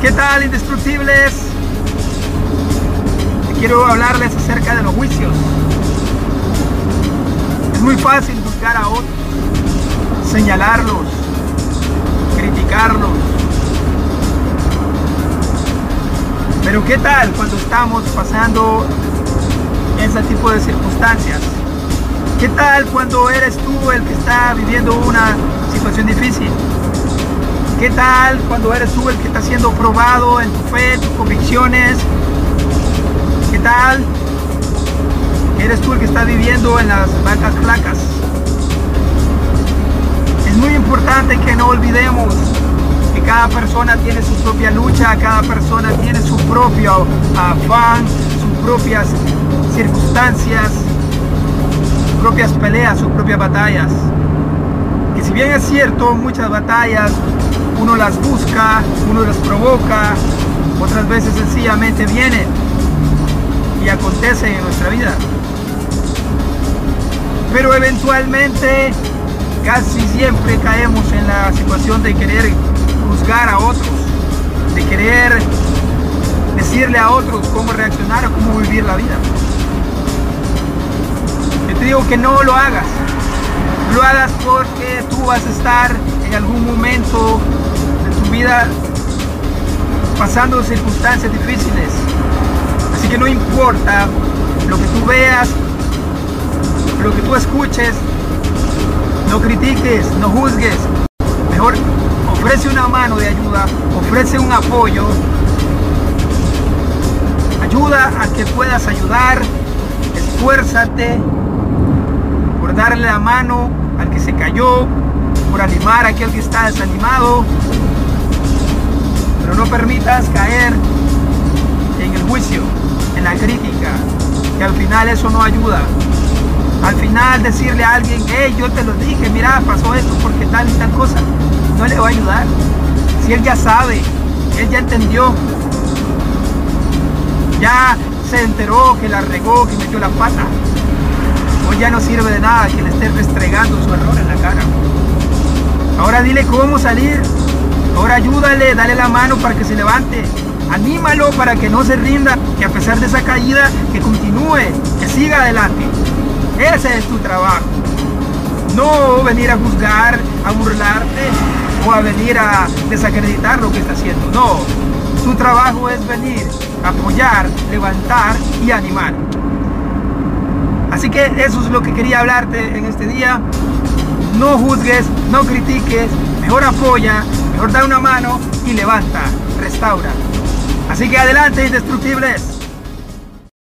¿Qué tal, indestructibles? Quiero hablarles acerca de los juicios. Es muy fácil buscar a otros, señalarlos, criticarlos. Pero ¿qué tal cuando estamos pasando ese tipo de circunstancias? ¿Qué tal cuando eres tú el que está viviendo una situación difícil? ¿Qué tal cuando eres tú el que está siendo probado en tu fe, tus convicciones? ¿Qué tal? Eres tú el que está viviendo en las vacas flacas. Es muy importante que no olvidemos que cada persona tiene su propia lucha, cada persona tiene su propio afán, sus propias circunstancias, sus propias peleas, sus propias batallas. Que si bien es cierto, muchas batallas uno las busca, uno las provoca, otras veces sencillamente vienen y acontecen en nuestra vida. Pero eventualmente casi siempre caemos en la situación de querer juzgar a otros, de querer decirle a otros cómo reaccionar o cómo vivir la vida. Yo te digo que no lo hagas. Lo hagas porque tú vas a estar en algún momento de tu vida pasando circunstancias difíciles. Así que no importa lo que tú veas, lo que tú escuches, no critiques, no juzgues. Mejor ofrece una mano de ayuda, ofrece un apoyo. Ayuda a que puedas ayudar, esfuérzate darle la mano al que se cayó, por animar a aquel que está desanimado. Pero no permitas caer en el juicio, en la crítica, que al final eso no ayuda. Al final decirle a alguien, hey, yo te lo dije, mira, pasó esto porque tal y tal cosa, no le va a ayudar. Si él ya sabe, él ya entendió, ya se enteró que la regó, que metió la pata, hoy ya no sirve de nada que le esté restregando su error en la cara. Ahora dile cómo salir, ahora ayúdale, dale la mano para que se levante, anímalo para que no se rinda, que a pesar de esa caída, que continúe, que siga adelante. Ese es tu trabajo. No venir a juzgar, a burlarte o a venir a desacreditar lo que está haciendo. No, tu trabajo es venir, apoyar, levantar y animar. Así que eso es lo que quería hablarte en este día. No juzgues, no critiques, mejor apoya, mejor da una mano y levanta, restaura. Así que adelante, indestructibles.